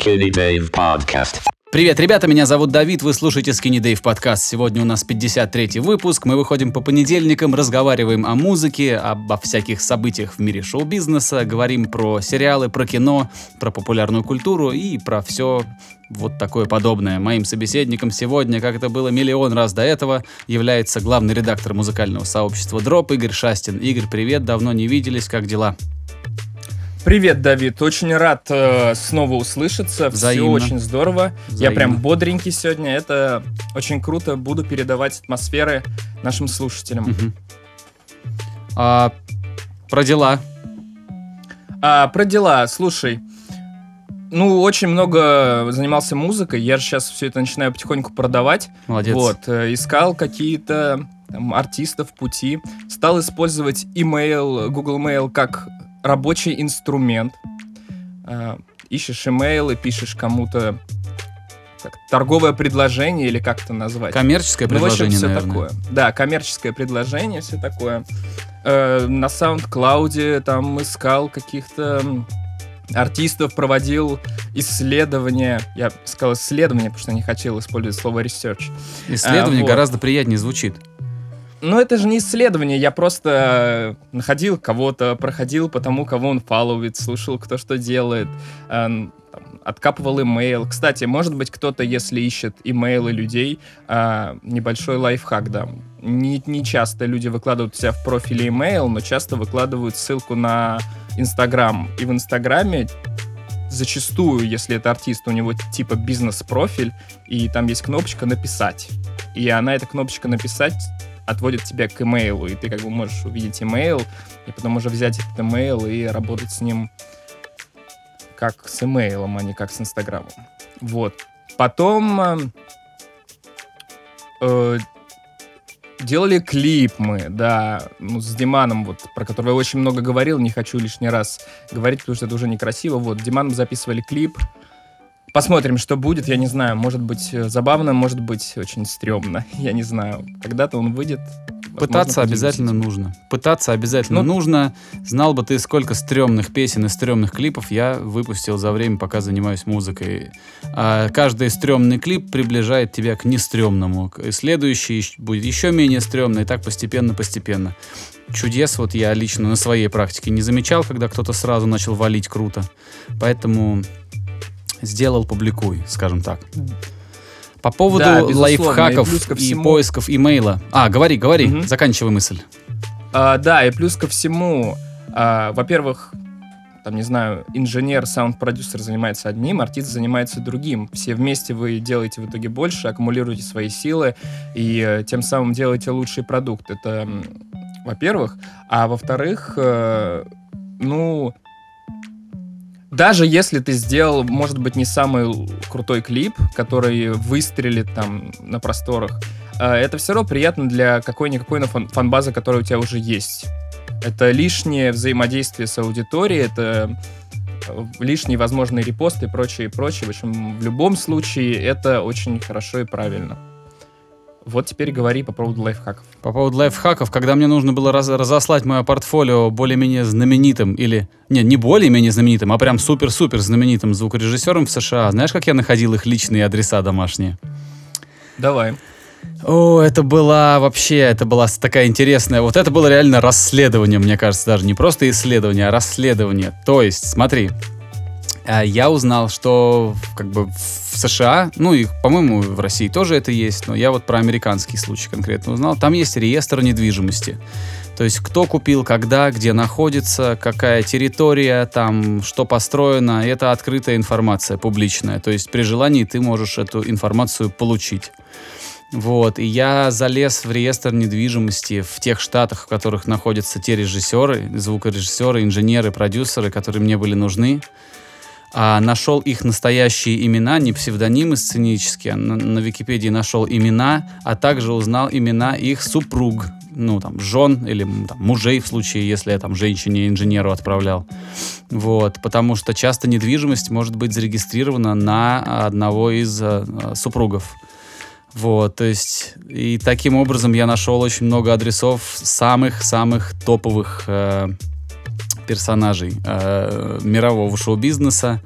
Skinny Dave Podcast. Привет, ребята, меня зовут Давид, вы слушаете Skinny Dave подкаст. Сегодня у нас 53-й выпуск, мы выходим по понедельникам, разговариваем о музыке, обо всяких событиях в мире шоу-бизнеса, говорим про сериалы, про кино, про популярную культуру и про все вот такое подобное. Моим собеседником сегодня, как это было миллион раз до этого, является главный редактор музыкального сообщества Дроп Игорь Шастин. Игорь, привет, давно не виделись, как дела? Привет, Давид. Очень рад э, снова услышаться. Взаимно. Все очень здорово. Я Взаимно. прям бодренький сегодня. Это очень круто. Буду передавать атмосферы нашим слушателям. Мгм. А, про дела. А, про дела. Слушай. Ну, очень много занимался музыкой. Я же сейчас все это начинаю потихоньку продавать. Молодец. Вот. э, искал какие-то там, артистов пути. Стал использовать email, Google Mail как рабочий инструмент. А, ищешь email и пишешь кому-то как, торговое предложение или как это назвать. Коммерческое Ну, в общем, предложение, все наверное. такое. Да, коммерческое предложение, все такое. Э, на SoundCloud там искал каких-то артистов, проводил исследования. Я сказал исследования, потому что не хотел использовать слово research. Исследование А, вот. гораздо приятнее звучит. Но это же не исследование, я просто э, находил кого-то, проходил по тому, кого он фолловит, слушал, кто что делает, э, там, откапывал имейл. Кстати, может быть, кто-то, если ищет имейлы людей, э, небольшой лайфхак дам. Не, не часто люди выкладывают у себя в профиле имейл, но часто выкладывают ссылку на Инстаграм. И в Инстаграме зачастую, если это артист, у него типа бизнес-профиль, и там есть кнопочка «Написать». И она, эта кнопочка «Написать» отводит тебя к имейлу, и ты как бы можешь увидеть имейл, и потом уже взять этот имейл и работать с ним как с имейлом, а не как с Инстаграмом. Вот. Потом э, э, делали клип мы, да, ну, с Диманом, вот, про которого я очень много говорил, не хочу лишний раз говорить, потому что это уже некрасиво. Вот, Диманом записывали клип. Посмотрим, что будет, я не знаю, может быть э, забавно, может быть очень стрёмно, я не знаю. Когда-то он выйдет. Пытаться обязательно нужно. Пытаться обязательно Ну- нужно. Знал бы ты, сколько стрёмных песен и стрёмных клипов я выпустил за время, пока занимаюсь музыкой. А каждый стрёмный клип приближает тебя к нестрёмному. И Следующий будет еще менее стрёмный, и так постепенно-постепенно. Чудес вот я лично на своей практике не замечал, когда кто-то сразу начал валить круто. Поэтому сделал, публикуй, скажем так. По поводу Да, и лайфхаков и, всему- поисков имейла. А, говори, говори, Мгм. заканчивай мысль. А, да, и плюс ко всему, а, во-первых, там, не знаю, инженер, саунд-продюсер занимается одним, артист занимается другим. Все вместе вы делаете в итоге больше, аккумулируете свои силы и э, тем самым делаете лучший продукт. Это, во-первых. А во-вторых, э, ну, даже если ты сделал, может быть, не самый крутой клип, который выстрелит там на просторах, э, это все равно приятно для какой-никакой фан- фан-базы, которая у тебя уже есть. Это лишнее взаимодействие с аудиторией, это э, лишние возможные репосты и прочее, и прочее. В общем, в любом случае это очень хорошо и правильно. Вот теперь говори по поводу лайфхаков. По поводу лайфхаков, когда мне нужно было раз- разослать мое портфолио более-менее знаменитым или... Не, не более-менее знаменитым, а прям супер-супер знаменитым звукорежиссером в США. Знаешь, как я находил их личные адреса домашние? Давай. О, это была вообще, это была такая интересная... Вот это было реально расследование, мне кажется, даже не просто исследование, а расследование. То есть, смотри, я узнал, что как бы в США, ну и, по-моему, в России тоже это есть, но я вот про американский случай конкретно узнал, там есть реестр недвижимости. То есть кто купил, когда, где находится, какая территория, там, что построено, это открытая информация, публичная. То есть при желании ты можешь эту информацию получить. Вот, и я залез в реестр недвижимости в тех штатах, в которых находятся те режиссеры, звукорежиссеры, инженеры, продюсеры, которые мне были нужны. А нашел их настоящие имена, не псевдонимы сценические. На, на Википедии нашел имена, а также узнал имена их супруг, ну там жен или там, мужей в случае, если я там женщине-инженеру отправлял. Вот, потому что часто недвижимость может быть зарегистрирована на одного из э, супругов. Вот, то есть, и таким образом я нашел очень много адресов самых-самых топовых э, персонажей э, мирового шоу-бизнеса.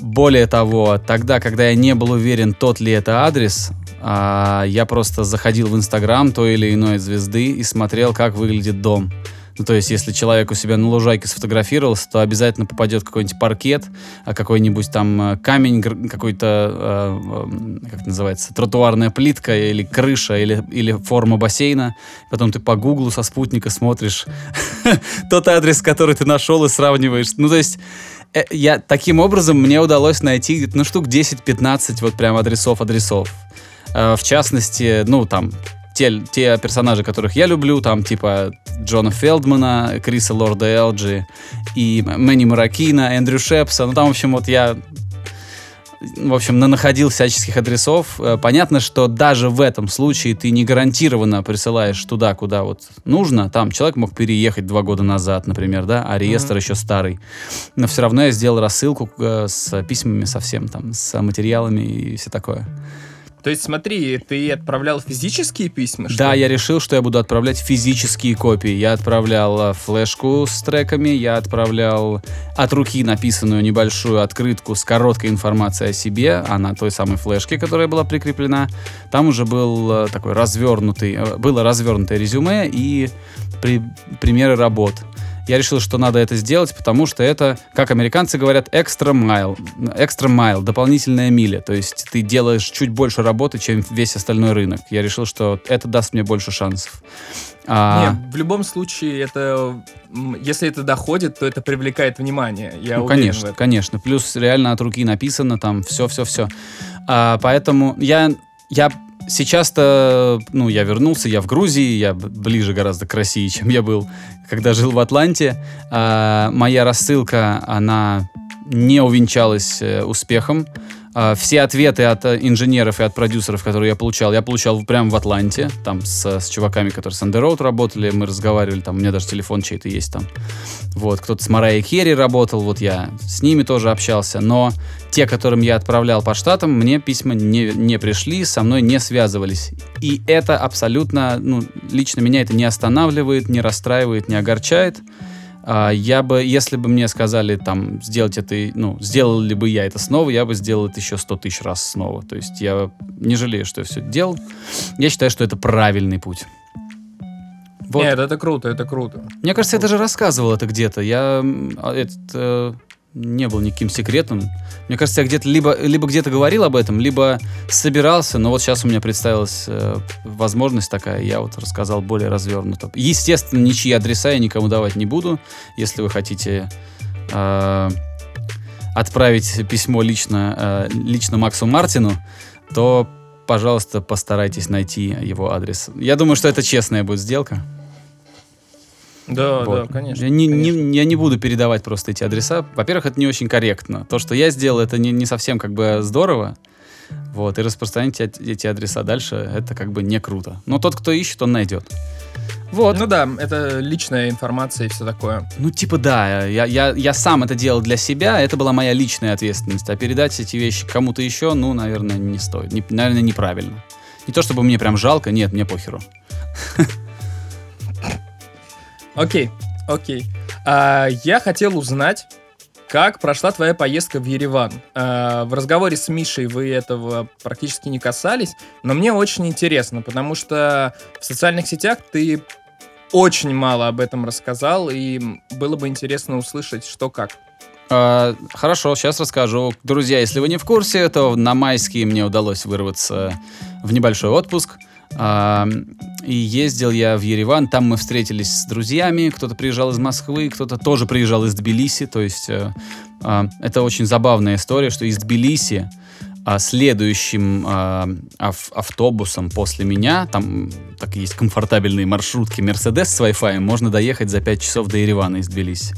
более того, тогда, когда я не был уверен, тот ли это адрес, а, я просто заходил в Инстаграм той или иной звезды и смотрел, как выглядит дом. Ну, то есть, если человек у себя на лужайке сфотографировался, то обязательно попадет какой-нибудь паркет, а какой-нибудь там э, камень, какой-то, э, э, как это называется, тротуарная плитка или крыша, или, или форма бассейна. Потом ты по гуглу со спутника смотришь тот адрес, который ты нашел и сравниваешь. Ну, то есть, я таким образом мне удалось найти ну, штук 10-15 вот прям адресов-адресов. В частности, ну, там, те, те персонажи, которых я люблю, там, типа Джона Фелдмана, Криса Лорда Элджи и Мэнни Маракина, Эндрю Шепса. Ну, там, в общем, вот я в общем, находил всяческих адресов. Э, Понятно, что даже в этом случае ты не гарантированно присылаешь туда, куда вот нужно. Там человек мог переехать два года назад, например, да, а реестр Мгм. еще старый. Но все равно я сделал рассылку э, с письмами совсем, там, с материалами и все такое. То есть, смотри, ты отправлял физические письма? что Да, ли? я решил, что я буду отправлять физические копии. Я отправлял э, флешку с треками, я отправлял от руки написанную небольшую открытку с короткой информацией о себе, а на той самой флешке, которая была прикреплена, там уже был э, такой развернутый, э, было развернутое резюме и при- примеры работ. Я решил, что надо это сделать, потому что это, как американцы говорят, экстра майл, экстра майл, дополнительная миля. То есть ты делаешь чуть больше работы, чем весь остальной рынок. Я решил, что это даст мне больше шансов. А, Не, в любом случае, это, если это доходит, то это привлекает внимание. Я ну, конечно, конечно. Плюс реально от руки написано там все-все-все. поэтому я, я сейчас-то, ну, я вернулся, я в Грузии, я ближе гораздо к России, чем я был, когда жил в Атланте. А, моя рассылка, она не увенчалась э, успехом. А, все ответы от э, инженеров и от продюсеров, которые я получал, я получал прямо в Атланте, там с, с чуваками, которые с Under Road работали, мы разговаривали, там у меня даже телефон чей-то есть там. Вот, кто-то с Марайей Керри работал, вот я с ними тоже общался, но те, которым я отправлял по штатам, мне письма не, не пришли, со мной не связывались. И это абсолютно, ну, лично меня это не останавливает, не расстраивает, не огорчает. А, Я бы, если бы мне сказали там сделать это, ну, сделал ли бы я это снова, я бы сделал это еще сто тысяч раз снова. То есть я не жалею, что я все это делал. Я считаю, что это правильный путь. Вот. Нет, это круто, это круто. Мне кажется, я даже рассказывал это где-то. Я а, этот, э, не был никаким секретом. Мне кажется, я где-то либо, либо где-то говорил об этом, либо собирался, но вот сейчас у меня представилась э, возможность такая, я вот рассказал более развернуто. Естественно, ничьи адреса я никому давать не буду. Если вы хотите э, отправить письмо лично, э, лично Максу Мартину, то, пожалуйста, постарайтесь найти его адрес. Я думаю, что это честная будет сделка. Да, Вот. да, конечно. Я не, не- конечно. я не буду передавать просто эти адреса. Во-первых, это не очень корректно. То, что я сделал, это не, не совсем как бы здорово. Вот, и распространить эти, эти адреса дальше, это как бы не круто. Но тот, кто ищет, он найдет. Вот. Ну да, это личная информация и все такое. Ну, типа, да, я, я, я сам это делал для себя, это была моя личная ответственность. А передать эти вещи кому-то еще, ну, наверное, не стоит. Не- наверное, неправильно. Не то, чтобы мне прям жалко, нет, мне похеру. Окей, окей. А, я хотел узнать, как прошла твоя поездка в Ереван. А, в разговоре с Мишей вы этого практически не касались, но мне очень интересно, потому что в социальных сетях ты очень мало об этом рассказал, и было бы интересно услышать, что как. А, хорошо, сейчас расскажу. Друзья, если вы не в курсе, то на майские мне удалось вырваться в небольшой отпуск. А, и ездил я в Ереван, там мы встретились с друзьями, кто-то приезжал из Москвы, кто-то тоже приезжал из Тбилиси, то есть э, а, это очень забавная история, что из Тбилиси а, следующим а, ав- автобусом после меня, там так есть комфортабельные маршрутки Mercedes с Wi-Fi, можно доехать за 5 часов до Еревана из Тбилиси.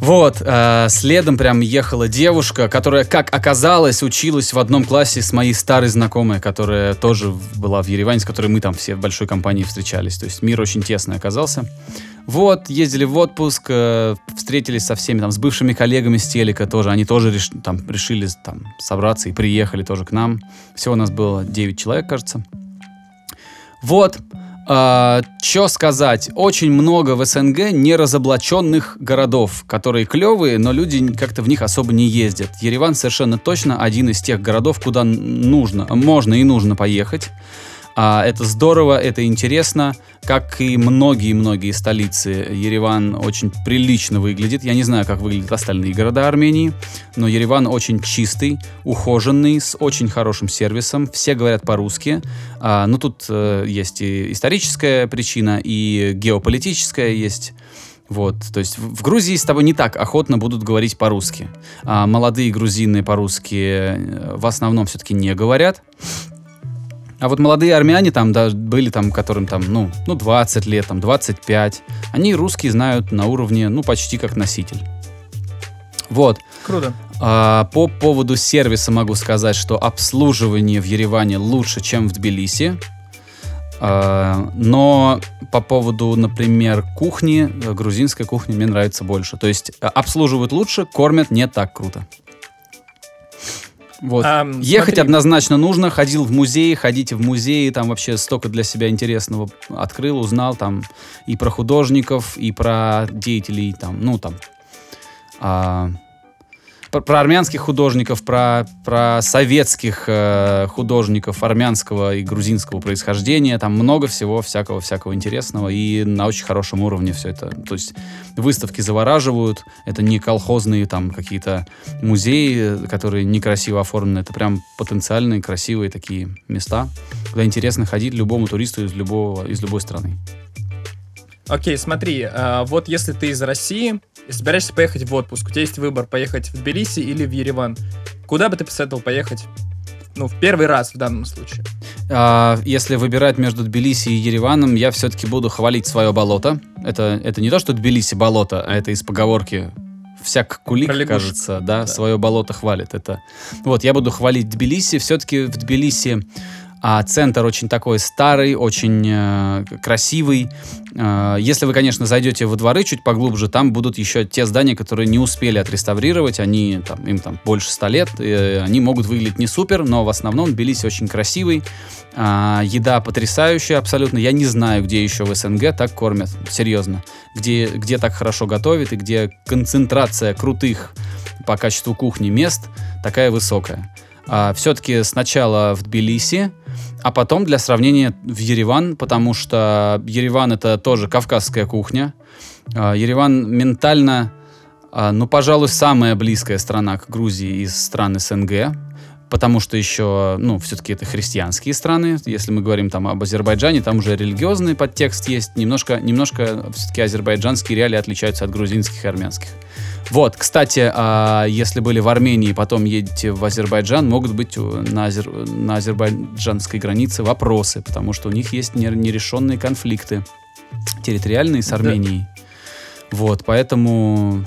Вот, э, следом прям ехала девушка, которая, как оказалось, училась в одном классе с моей старой знакомой, которая тоже была в Ереване, с которой мы там все в большой компании встречались. То есть мир очень тесный оказался. Вот, ездили в отпуск, э, встретились со всеми, там, с бывшими коллегами с телека тоже. Они тоже реш- там, решили там, собраться и приехали тоже к нам. Всего у нас было 9 человек, кажется. Вот. А, Что сказать? Очень много в СНГ неразоблаченных городов, которые клевые, но люди как-то в них особо не ездят. Ереван совершенно точно один из тех городов, куда нужно, можно и нужно поехать. А, это здорово, это интересно. Как и многие-многие столицы, Ереван очень прилично выглядит. Я не знаю, как выглядят остальные города Армении, но Ереван очень чистый, ухоженный, с очень хорошим сервисом. Все говорят по-русски. А, но тут э, есть и историческая причина, и геополитическая есть. Вот, то есть в, в Грузии с тобой не так охотно будут говорить по-русски. А молодые грузины по-русски э, в основном все-таки не говорят. А вот молодые армяне там да, были там, которым там, ну, ну, 20 лет, там, 25. Они русский знают на уровне, ну, почти как носитель. Вот. Круто. А, по поводу сервиса могу сказать, что обслуживание в Ереване лучше, чем в Тбилиси. А, но по поводу, например, кухни, э, грузинской кухни мне нравится больше. То есть э, обслуживают лучше, кормят не так круто. Вот. А, Ехать смотри. однозначно нужно. Ходил в музей, ходите в музеи, там вообще столько для себя интересного открыл, узнал там и про художников, и про деятелей там, ну там, а, про, про армянских художников, про, про советских э, художников армянского и грузинского происхождения. Там много всего всякого всякого интересного и на очень хорошем уровне все это. То есть выставки завораживают. Это не колхозные там какие-то музеи, которые некрасиво оформлены. Это прям потенциальные красивые такие места, куда интересно ходить любому туристу из любого из любой страны. Окей, смотри, а, вот если ты из России и собираешься поехать в отпуск, у тебя есть выбор поехать в Тбилиси или в Ереван. Куда бы ты посоветовал поехать? Ну, в первый раз в данном случае. А, если выбирать между Тбилиси и Ереваном, я все-таки буду хвалить свое болото. Это, это не то, что Тбилиси болото, а это из поговорки всяк кулик, Про кажется, да, Да. свое болото хвалит. Это вот я буду хвалить Тбилиси. Все-таки в Тбилиси а, центр очень такой старый, очень э, красивый. Э, если вы, конечно, зайдете во дворы чуть поглубже, там будут еще те здания, которые не успели отреставрировать. Они там им там больше ста лет. э, они могут выглядеть не супер, но в основном Тбилиси очень красивый. А, еда потрясающая абсолютно. Я не знаю, где еще в СНГ так кормят. Серьезно. Где, где так хорошо готовят и где концентрация крутых по качеству кухни мест такая высокая. все-таки сначала в Тбилиси, а потом для сравнения в Ереван, потому что Ереван это тоже кавказская кухня. А, Ереван ментально, а, ну, пожалуй, самая близкая страна к Грузии из стран СНГ, потому что еще, ну, все-таки это христианские страны. Если мы говорим там об Азербайджане, там уже религиозный подтекст есть. Немножко, немножко все-таки азербайджанские реалии отличаются от грузинских и армянских. Вот, кстати, а, если были в Армении, потом едете в Азербайджан, могут быть на, азер- на азербайджанской границе вопросы, потому что у них есть не- нерешенные конфликты территориальные с Да. Арменией. Вот, поэтому...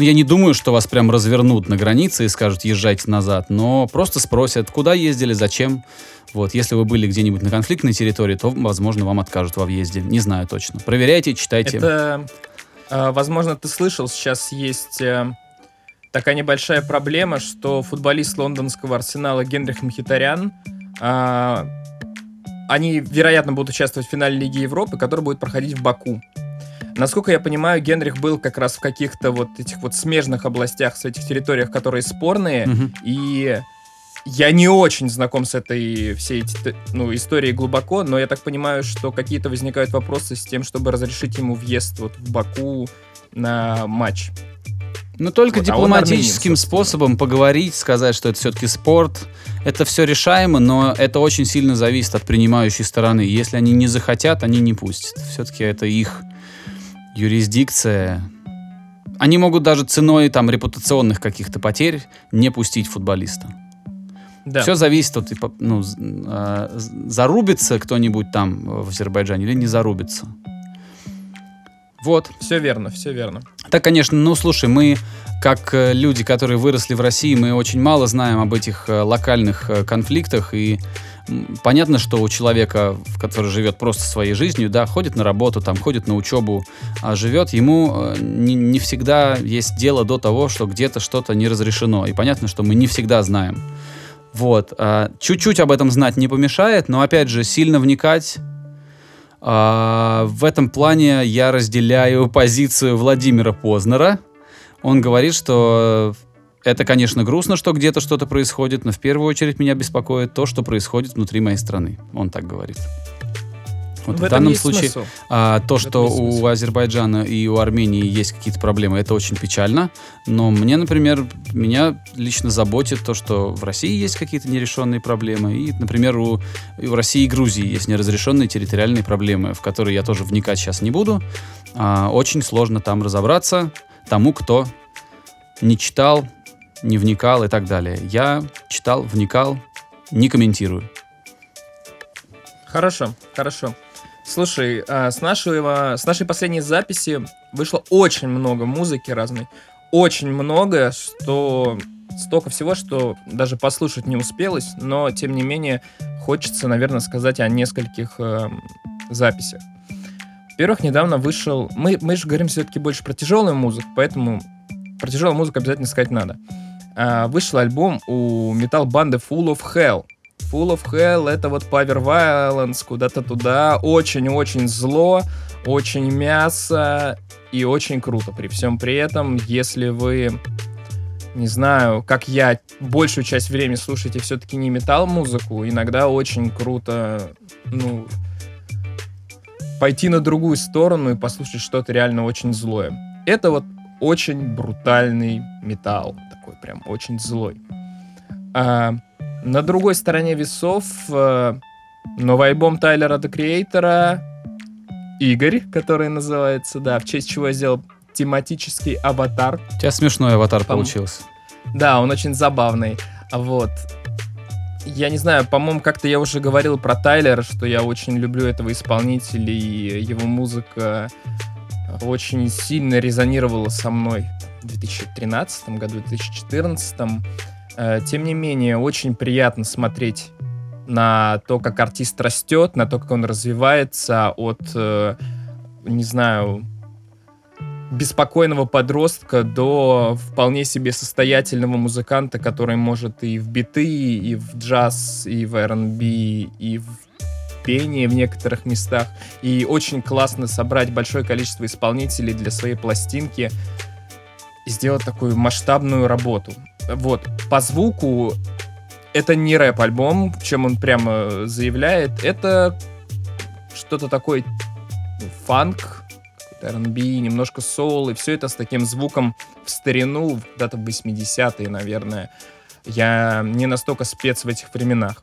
Ну, я не думаю, что вас прям развернут на границе и скажут, езжайте назад, но просто спросят, куда ездили, зачем. Вот, если вы были где-нибудь на конфликтной территории, то, возможно, вам откажут во въезде. Не знаю точно. Проверяйте, читайте. Это, а, возможно, ты слышал, сейчас есть э, такая небольшая проблема, что футболист лондонского арсенала Генрих Мхитарян, а, они, вероятно, будут участвовать в финале Лиги Европы, который будет проходить в Баку. Насколько я понимаю, Генрих был как раз в каких-то вот этих вот смежных областях, с этих территориях, которые спорные, Мгм. и я не очень знаком с этой всей ну, историей глубоко, но я так понимаю, что какие-то возникают вопросы с тем, чтобы разрешить ему въезд вот в Баку на матч. Ну, только Вот, а армянин, дипломатическим собственно. способом поговорить, сказать, что это все-таки спорт. Это все решаемо, но это очень сильно зависит от принимающей стороны. Если они не захотят, они не пустят. Все-таки это их юрисдикция. Они могут даже ценой там репутационных каких-то потерь не пустить футболиста. Да. Все зависит от, ну, а, зарубится кто-нибудь там в Азербайджане или не зарубится. Вот. Все верно, все верно. Так, конечно, ну слушай, мы как э, люди, которые выросли в России, мы очень мало знаем об этих э, локальных э, конфликтах и понятно, что у человека, который живет просто своей жизнью, да, ходит на работу, там, ходит на учебу, а живет, ему э, не, не всегда есть дело до того, что где-то что-то не разрешено. И понятно, что мы не всегда знаем. Вот. а, Чуть-чуть об этом знать не помешает, но опять же, сильно вникать А, в этом плане я разделяю позицию Владимира Познера. Он говорит, что это, конечно, грустно, что где-то что-то происходит, но в первую очередь меня беспокоит то, что происходит внутри моей страны. Он так говорит. Вот в, этом данном случае а, то, В что у смысл. Азербайджана и у Армении есть какие-то проблемы, это очень печально. Но мне, например, меня лично заботит то, что в России есть какие-то нерешенные проблемы. И, например, у, и у России и Грузии есть неразрешенные территориальные проблемы, в которые я тоже вникать сейчас не буду. А, очень сложно там разобраться тому, кто не читал, не вникал и так далее. Я читал, вникал, не комментирую. Хорошо, хорошо. Слушай, а, с нашего, с нашей последней записи вышло очень много музыки разной. Очень много, что столько всего, что даже послушать не успелось, но тем не менее хочется, наверное, сказать о нескольких эм, записях. Во-первых, недавно вышел... Мы, мы же говорим все-таки больше про тяжелую музыку, поэтому про тяжелую музыку обязательно сказать надо. А, вышел альбом у метал-банды Full of Hell. Full of Hell это вот Power Violence, куда-то туда. Очень-очень зло, очень мясо и очень круто. При всем при этом, если вы, не знаю, как я, большую часть времени слушаете все-таки не метал-музыку, иногда очень круто, ну, пойти на другую сторону и послушать что-то реально очень злое. Это вот очень брутальный металл, прям очень злой. А, на другой стороне весов э, новый альбом Тайлера The Creator Игорь, который называется, да, в честь чего я сделал тематический аватар. У тебя смешной аватар Пом- получился. Да, он очень забавный. Вот. Я не знаю, по-моему, как-то я уже говорил про Тайлера, что я очень люблю этого исполнителя, и его музыка очень сильно резонировала со мной 2013 году, в 2014. Э, Тем не менее, очень приятно смотреть на то, как артист растет, на то, как он развивается от, э, не знаю, беспокойного подростка до вполне себе состоятельного музыканта, который может и в биты, и в джаз, и в R&B, и в пение в некоторых местах. И очень классно собрать большое количество исполнителей для своей пластинки сделать такую масштабную работу. Вот. По звуку это не рэп-альбом, чем он прямо заявляет. Это что-то такое фанк, R&B, немножко соул, и все это с таким звуком в старину, когда-то в 80-е, наверное. Я не настолько спец в этих временах.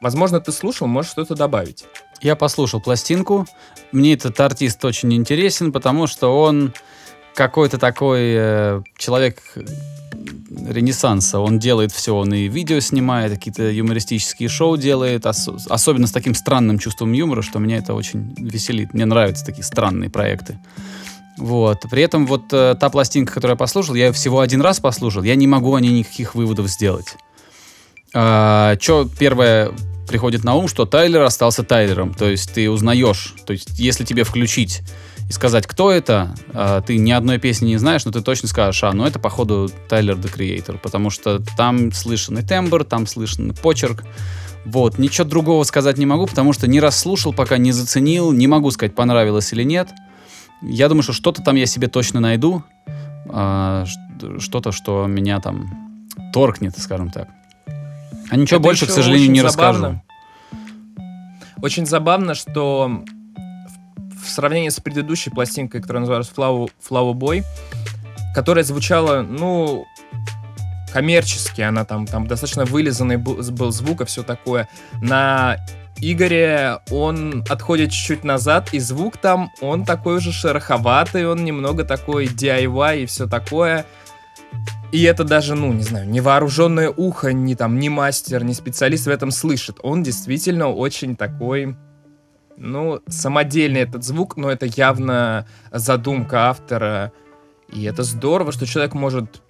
Возможно, ты слушал, можешь что-то добавить. Я послушал пластинку. Мне этот артист очень интересен, потому что он какой-то такой э, человек ренессанса. Он делает все, он и видео снимает, какие-то юмористические шоу делает, ос- особенно с таким странным чувством юмора, что меня это очень веселит. Мне нравятся такие странные проекты. Вот. При этом вот э, та пластинка, которую я послушал, я ее всего один раз послушал, я не могу о ней никаких выводов сделать. А, Че первое приходит на ум, что Тайлер остался Тайлером. То есть ты узнаешь. То есть если тебе включить и сказать, кто это, а, ты ни одной песни не знаешь, но ты точно скажешь, а, ну это походу Тайлер The Creator, потому что там слышен и тембр, там слышен и почерк. Вот, ничего другого сказать не могу, потому что не расслушал, пока не заценил, не могу сказать, понравилось или нет. Я думаю, что что-то там я себе точно найду, а, что-то, что меня там торкнет, скажем так. А ничего Это больше, к сожалению, не забавно. расскажу. Очень забавно, что в, сравнении с предыдущей пластинкой, которая называлась Flower, Flower Boy, которая звучала, ну, коммерчески, она там, там достаточно вылизанный был, был звук и все такое. На Игоре он отходит чуть-чуть назад, и звук там, он такой уже шероховатый, он немного такой DIY и все такое. И это даже, ну, не знаю, невооруженное ухо, ни там, ни мастер, ни специалист в этом слышит. Он действительно очень такой, ну, самодельный этот звук, но это явно задумка автора. И это здорово, что человек может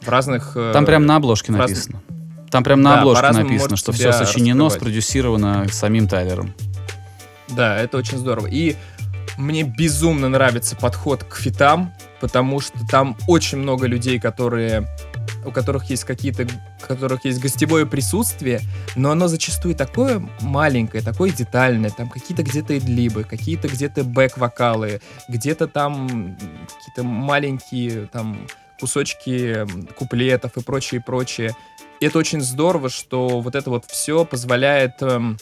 в разных... э, Там прям на обложке в разных- написано. Там прям на Да, обложке написано, что все сочинено, раскрывать. спродюсировано самим Тайлером. Да, это очень здорово. И мне безумно нравится подход к фитам, потому что там очень много людей, которые у которых есть какие-то, у которых есть гостевое присутствие, но оно зачастую такое маленькое, такое детальное, там какие-то где-то идлибы, какие-то где-то бэк-вокалы, где-то там какие-то маленькие там кусочки куплетов и прочее, прочее. И это очень здорово, что вот это вот все позволяет эм,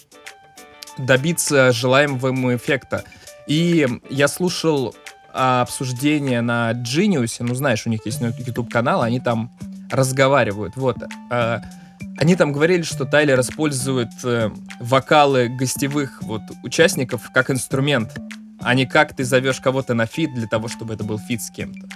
добиться желаемого эффекта. И я слушал а, обсуждение на Genius, ну знаешь, у них есть YouTube канал, они там разговаривают. Вот. А, они там говорили, что Тайлер использует э, вокалы гостевых вот участников как инструмент, а не как ты зовешь кого-то на фит для того, чтобы это был фит с кем-то.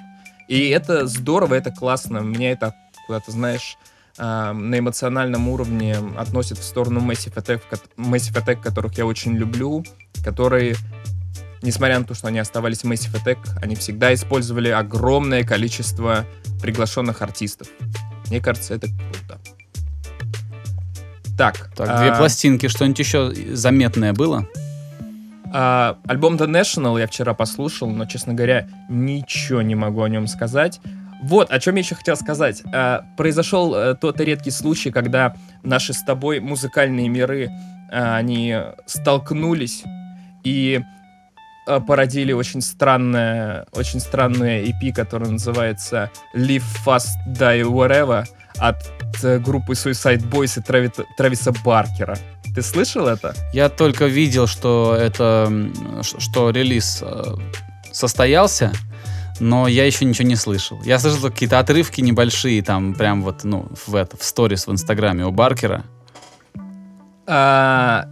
И это здорово, это классно. Меня это куда-то, знаешь, э, на эмоциональном уровне относит в сторону Massive Attack, Massive Attack, которых я очень люблю, которые несмотря на то, что они оставались Massive Attack, они всегда использовали огромное количество приглашенных артистов. Мне кажется, это круто. Так. Так, две а, пластинки, что-нибудь еще заметное было? а, альбом The National я вчера послушал, но, честно говоря, ничего не могу о нем сказать. Вот, о чем я еще хотел сказать. А, произошел а, тот редкий случай, когда наши с тобой музыкальные миры, а, они столкнулись и породили очень странное, очень странную EP, которая называется Live Fast Die Wherever от э, группы Suicide Boys и Трави, Трависа Баркера. Ты слышал это? Я только видел, что это, что релиз э, состоялся, но я еще ничего не слышал. Я слышал какие-то отрывки небольшие, там прям вот, ну, в это, в сторис в Инстаграме у Баркера. А,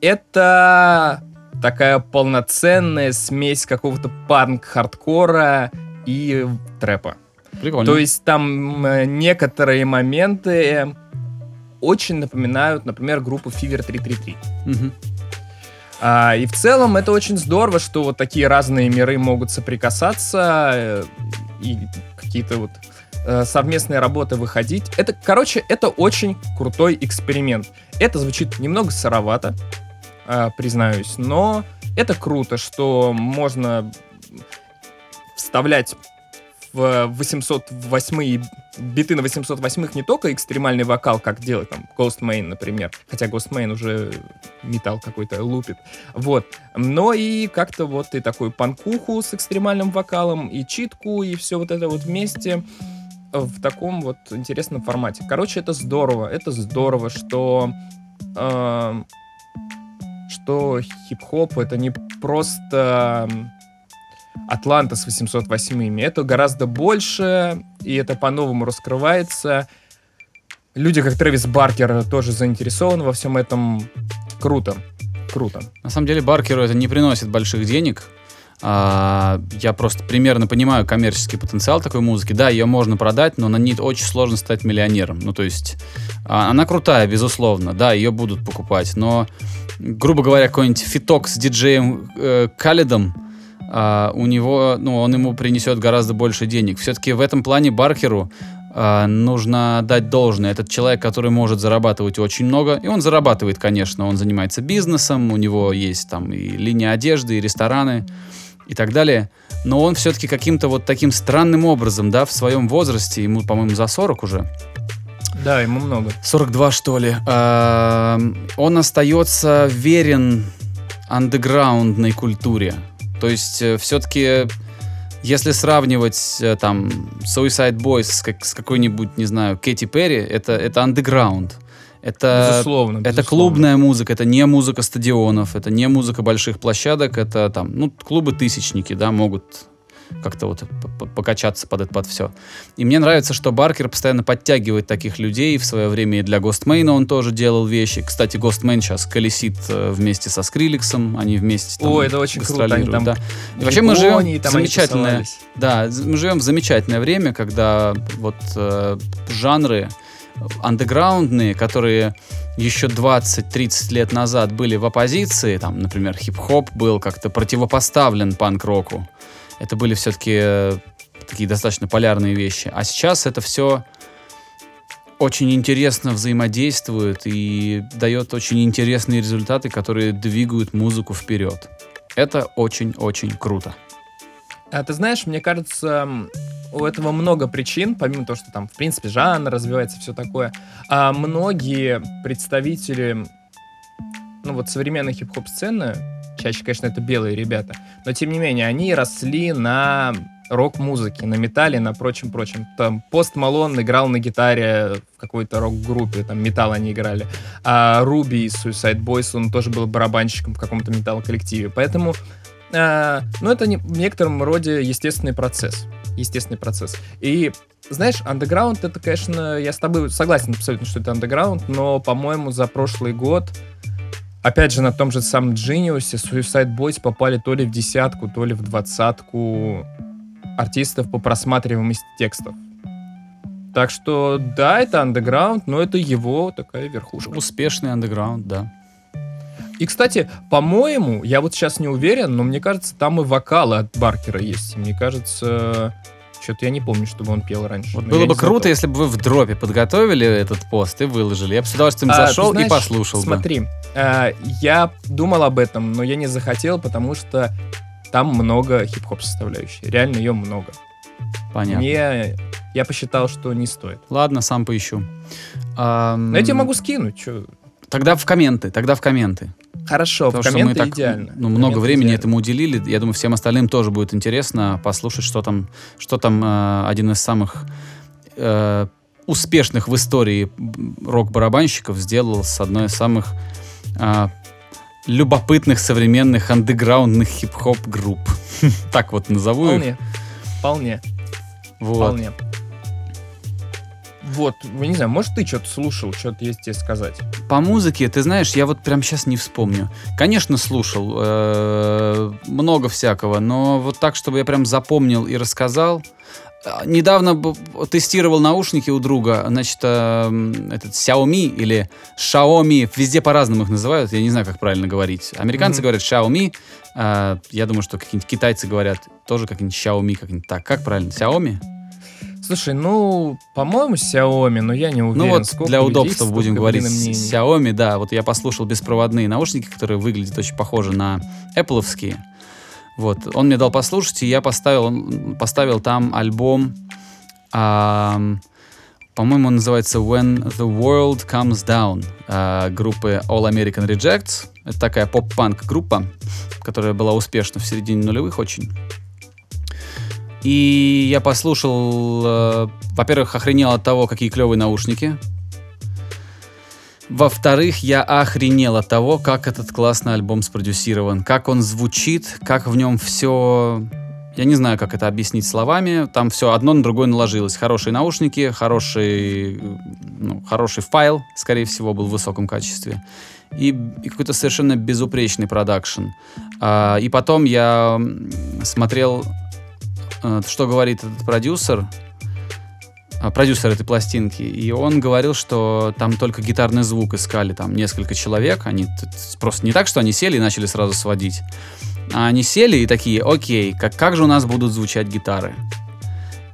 это такая полноценная смесь какого-то панк-хардкора и трэпа. Прикольно. То есть там некоторые моменты очень напоминают, например, группу Fever 333. Мгм. А, и в целом это очень здорово, что вот такие разные миры могут соприкасаться э, и какие-то вот э, совместные работы выходить. Это, короче, это очень крутой эксперимент. Это звучит немного сыровато, признаюсь, но это круто, что можно вставлять в 808 биты на 808 не только экстремальный вокал, как делает там Ghostmain, например, хотя Ghostmain уже металл какой-то лупит, вот, но и как-то вот и такую панкуху с экстремальным вокалом, и читку, и все вот это вот вместе в таком вот интересном формате. Короче, это здорово, это здорово, что эм, что хип-хоп это не просто Атланта с 808 это гораздо больше, и это по-новому раскрывается. Люди, как Трэвис Баркер, тоже заинтересованы во всем этом. Круто. Круто. На самом деле Баркеру это не приносит больших денег. А, я просто примерно понимаю коммерческий потенциал такой музыки. Да, ее можно продать, но на ней очень сложно стать миллионером. Ну, то есть, а, она крутая, безусловно. Да, ее будут покупать. Но, грубо говоря, какой-нибудь фиток с диджеем э, Калидом, а, у него, ну, он ему принесет гораздо больше денег. Все-таки в этом плане Баркеру а, нужно дать должное. Этот человек, который может зарабатывать очень много, и он зарабатывает, конечно, он занимается бизнесом, у него есть там и линия одежды, и рестораны, и так далее. Но он все-таки каким-то вот таким странным образом, да, в своем возрасте, ему, по-моему, за 40 уже, Да, ему много. 42 что ли, он остается верен андеграундной культуре. То есть все-таки, если сравнивать э, там Suicide Boys с, как- с какой-нибудь, не знаю, Кэти Перри, это, это андеграунд. Это, безусловно. это безусловно. клубная музыка, это не музыка стадионов, это не музыка больших площадок, это там, ну, клубы-тысячники, да, могут как-то вот покачаться под это, под все. И мне нравится, что Баркер постоянно подтягивает таких людей. В свое время и для Гостмейна он тоже делал вещи. Кстати, Гостмейн сейчас колесит э, вместе со Скриликсом, они вместе там О, это очень круто, они там да. И вообще мы живем там замечательное, да, мы живем в замечательное время, когда вот э, жанры андеграундные, которые еще 20-30 лет назад были в оппозиции, там, например, хип-хоп был как-то противопоставлен панк-року. Это были все-таки такие достаточно полярные вещи. А сейчас это все очень интересно взаимодействует и дает очень интересные результаты, которые двигают музыку вперед. Это очень-очень круто. А ты знаешь, мне кажется, у этого много причин, помимо того, что там, в принципе, жанр развивается, все такое. А многие представители, ну вот современной хип-хоп сцены, чаще, конечно, это белые ребята, но тем не менее, они росли на рок-музыке, на металле, на прочем-прочем. Там Пост Малон играл на гитаре в какой-то рок-группе, там металл они играли. А Руби из Suicide Boys, он тоже был барабанщиком в каком-то металл-коллективе. Поэтому, а, ну, это не, в некотором роде естественный процесс. Естественный процесс. И знаешь, андеграунд это, конечно, я с тобой согласен абсолютно, что это андеграунд, но, по-моему, за прошлый год Опять же, на том же самом Genius Suicide Boys попали то ли в десятку, то ли в двадцатку артистов по просматриваемости текстов. Так что, да, это андеграунд, но это его такая верхушка. Успешный андеграунд, да. И, кстати, по-моему, я вот сейчас не уверен, но мне кажется, там и вокалы от Баркера есть. Мне кажется, что-то я не помню, чтобы он пел раньше. Вот было бы круто, знаю. если бы вы в дропе подготовили этот пост и выложили. Я бы с удовольствием А, зашел знаешь, и послушал бы. Смотри, а, я думал об этом, но я не захотел, потому что там много хип-хоп составляющей. Реально ее много. Понятно. Мне я посчитал, что не стоит. Ладно, сам поищу. Но я тебе могу скинуть. чё. Тогда в комменты, тогда в комменты. Хорошо, Потому в что мы комменты так идеально. ну, много Комменты времени идеально. этому уделили. Я думаю, всем остальным тоже будет интересно послушать, что там, что там э, один из самых э, успешных в истории рок-барабанщиков сделал с одной из самых э, любопытных современных андеграундных хип-хоп групп. Так вот назову их. Вполне. Вполне. Вот. Вполне. Вот, не знаю, может, ты что-то слушал, что-то есть тебе сказать? По музыке, ты знаешь, я вот прям сейчас не вспомню. Конечно, слушал э, много всякого, но вот так, чтобы я прям запомнил и рассказал. А, Недавно тестировал наушники у друга, значит, э, этот Xiaomi или Xiaomi, везде по-разному их называют, я не знаю, как правильно говорить. Американцы Мгм. говорят Xiaomi, а, я думаю, что какие-нибудь китайцы говорят тоже как-нибудь Xiaomi, как-нибудь так. Как правильно? Xiaomi? Слушай, ну, по-моему, Xiaomi, но я не уверен. Ну вот Сколько для удобства будем говорить. Xiaomi, да. Вот я послушал беспроводные наушники, которые выглядят очень похожи на apple Вот, он мне дал послушать, и я поставил, поставил там альбом, ам, по-моему, он называется When the World Comes Down а, группы All American Rejects. Это такая поп-панк группа, которая была успешна в середине нулевых очень. И я послушал, э, во-первых, охренел от того, какие клевые наушники. Во-вторых, я охренел от того, как этот классный альбом спродюсирован, как он звучит, как в нем все... Я не знаю, как это объяснить словами. Там все одно на другое наложилось. Хорошие наушники, хороший, ну, хороший файл, скорее всего, был в высоком качестве. И, и какой-то совершенно безупречный продакшн. А, и потом я смотрел, что говорит этот продюсер, а, продюсер этой пластинки, и он говорил, что там только гитарный звук искали, там несколько человек, они просто не так, что они сели и начали сразу сводить, а они сели и такие, окей, как, как же у нас будут звучать гитары?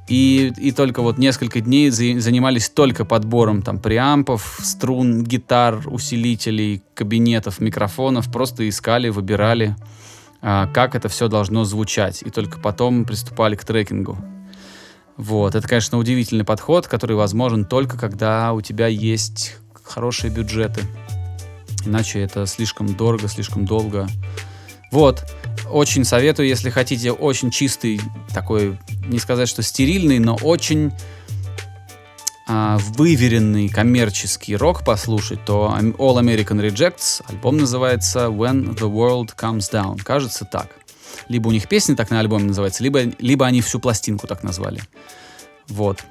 И, и только вот несколько дней за- занимались только подбором там преампов, струн, гитар, усилителей, кабинетов, микрофонов, просто искали, выбирали, как это все должно звучать, и только потом приступали к трекингу. Вот, это, конечно, удивительный подход, который возможен только когда у тебя есть хорошие бюджеты. Иначе это слишком дорого, слишком долго. Вот, очень советую, если хотите очень чистый, такой, не сказать, что стерильный, но очень а, выверенный коммерческий рок послушать, то All American Rejects, альбом называется When the World Comes Down. Кажется так. Либо у них песня так на альбоме называется, либо, либо они всю пластинку так назвали. Вот.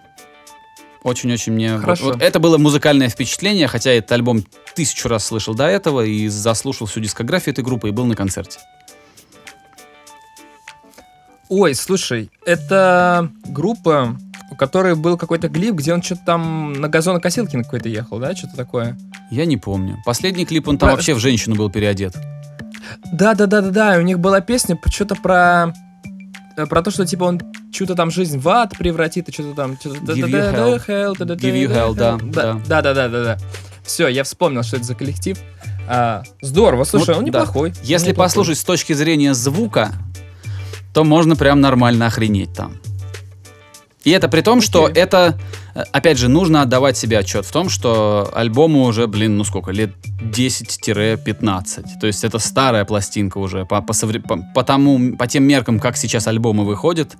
Очень-очень мне... вот- Хорошо. вот это было музыкальное впечатление, хотя этот альбом тысячу раз слышал до этого и заслушал всю дискографию этой группы и был на концерте. Ой, слушай, это группа, у которой был какой-то клип, где он что-то там на газонокосилке на какой-то ехал, да, что-то такое? Я не помню. Последний клип, он там Про- вообще в женщину был переодет. Да-да-да-да-да, у них была песня что-то про... э, Про то, что типа он что-то там жизнь в ад превратит, и что-то там... Give you hell. Give you hell, да, да. Да-да-да-да-да. Все, я вспомнил, что это за коллектив. А, здорово, слушай, Вот, он да. неплохой. он Если неплохой. послушать с точки зрения звука, то можно прям нормально охренеть там. И это при том, что Окей. это, э, опять же, нужно отдавать себе отчет в том, что альбому уже, блин, ну сколько, лет 10-15. То есть это старая пластинка уже. По, по, совре- по, по тому, по тем меркам, как сейчас альбомы выходят,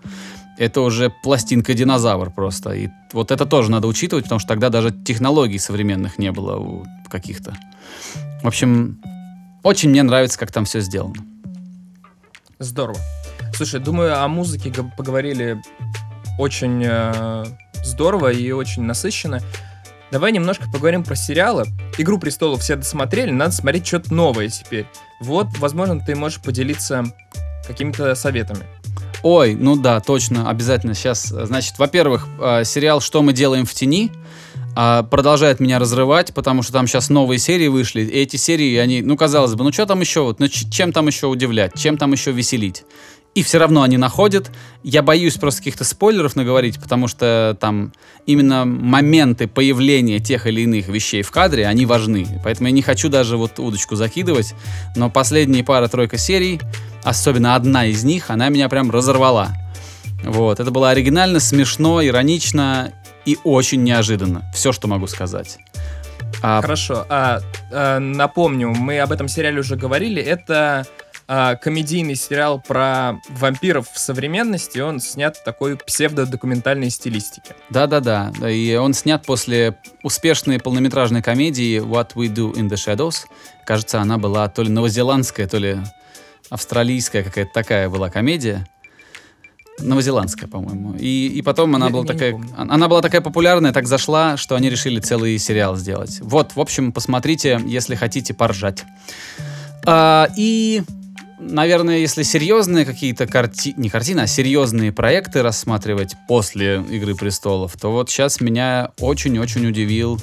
это уже пластинка-динозавр просто. И вот это тоже надо учитывать, потому что тогда даже технологий современных не было у каких-то. В общем, очень мне нравится, как там все сделано. Здорово. Слушай, думаю, о музыке поговорили очень э, здорово и очень насыщенно. Давай немножко поговорим про сериалы. Игру престолов все досмотрели, надо смотреть что-то новое теперь. Вот, возможно, ты можешь поделиться какими-то советами. Ой, ну да, точно, обязательно. Сейчас, значит, во-первых, э, сериал «Что мы делаем в тени» э, продолжает меня разрывать, потому что там сейчас новые серии вышли. И эти серии, они, ну, казалось бы, ну что там еще, вот, ну, чем там еще удивлять, чем там еще веселить? И все равно они находят. Я боюсь просто каких-то спойлеров наговорить, потому что там именно моменты появления тех или иных вещей в кадре, они важны. Поэтому я не хочу даже вот удочку закидывать. Но последние пара-тройка серий, особенно одна из них, она меня прям разорвала. Вот, это было оригинально, смешно, иронично и очень неожиданно. Все, что могу сказать. А, Хорошо. А, а, напомню, мы об этом сериале уже говорили. Это а, комедийный сериал про вампиров в современности. Он снят в такой псевдодокументальной стилистике. Да-да-да. Да, И он снят после успешной полнометражной комедии What We Do in the Shadows. Кажется, она была то ли новозеландская, то ли австралийская какая-то такая была комедия. Новозеландская, по-моему. И, и потом она Я- была я такая, помню. она была такая популярная, так зашла, что они решили целый сериал сделать. Вот, в общем, посмотрите, если хотите поржать. А, и, наверное, если серьезные какие-то карти... не картины, а серьезные проекты рассматривать после «Игры престолов», то вот сейчас меня очень-очень удивил,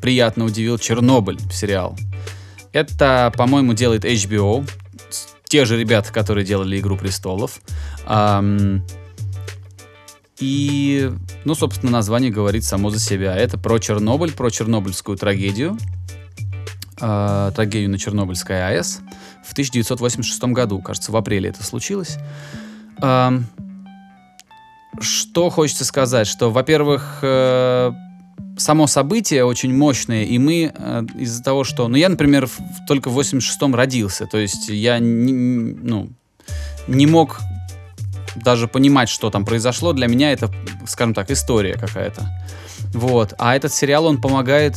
приятно удивил Чернобыль сериал. Это, по-моему, делает HBO, те же ребята, которые делали «Игру престолов». И, ну, собственно, название говорит само за себя. Это про Чернобыль, про чернобыльскую трагедию, а, трагедию на Чернобыльской АЭС в 1986 году. Кажется, в апреле это случилось. Ам, Что хочется сказать, что, во-первых, э, само событие очень мощное, и мы э, из-за того, что... Ну, я, например, в- только в 86-м родился, то есть я не, ну, не мог даже понимать, что там произошло. Для меня это, скажем так, история какая-то. Вот. А этот сериал, он помогает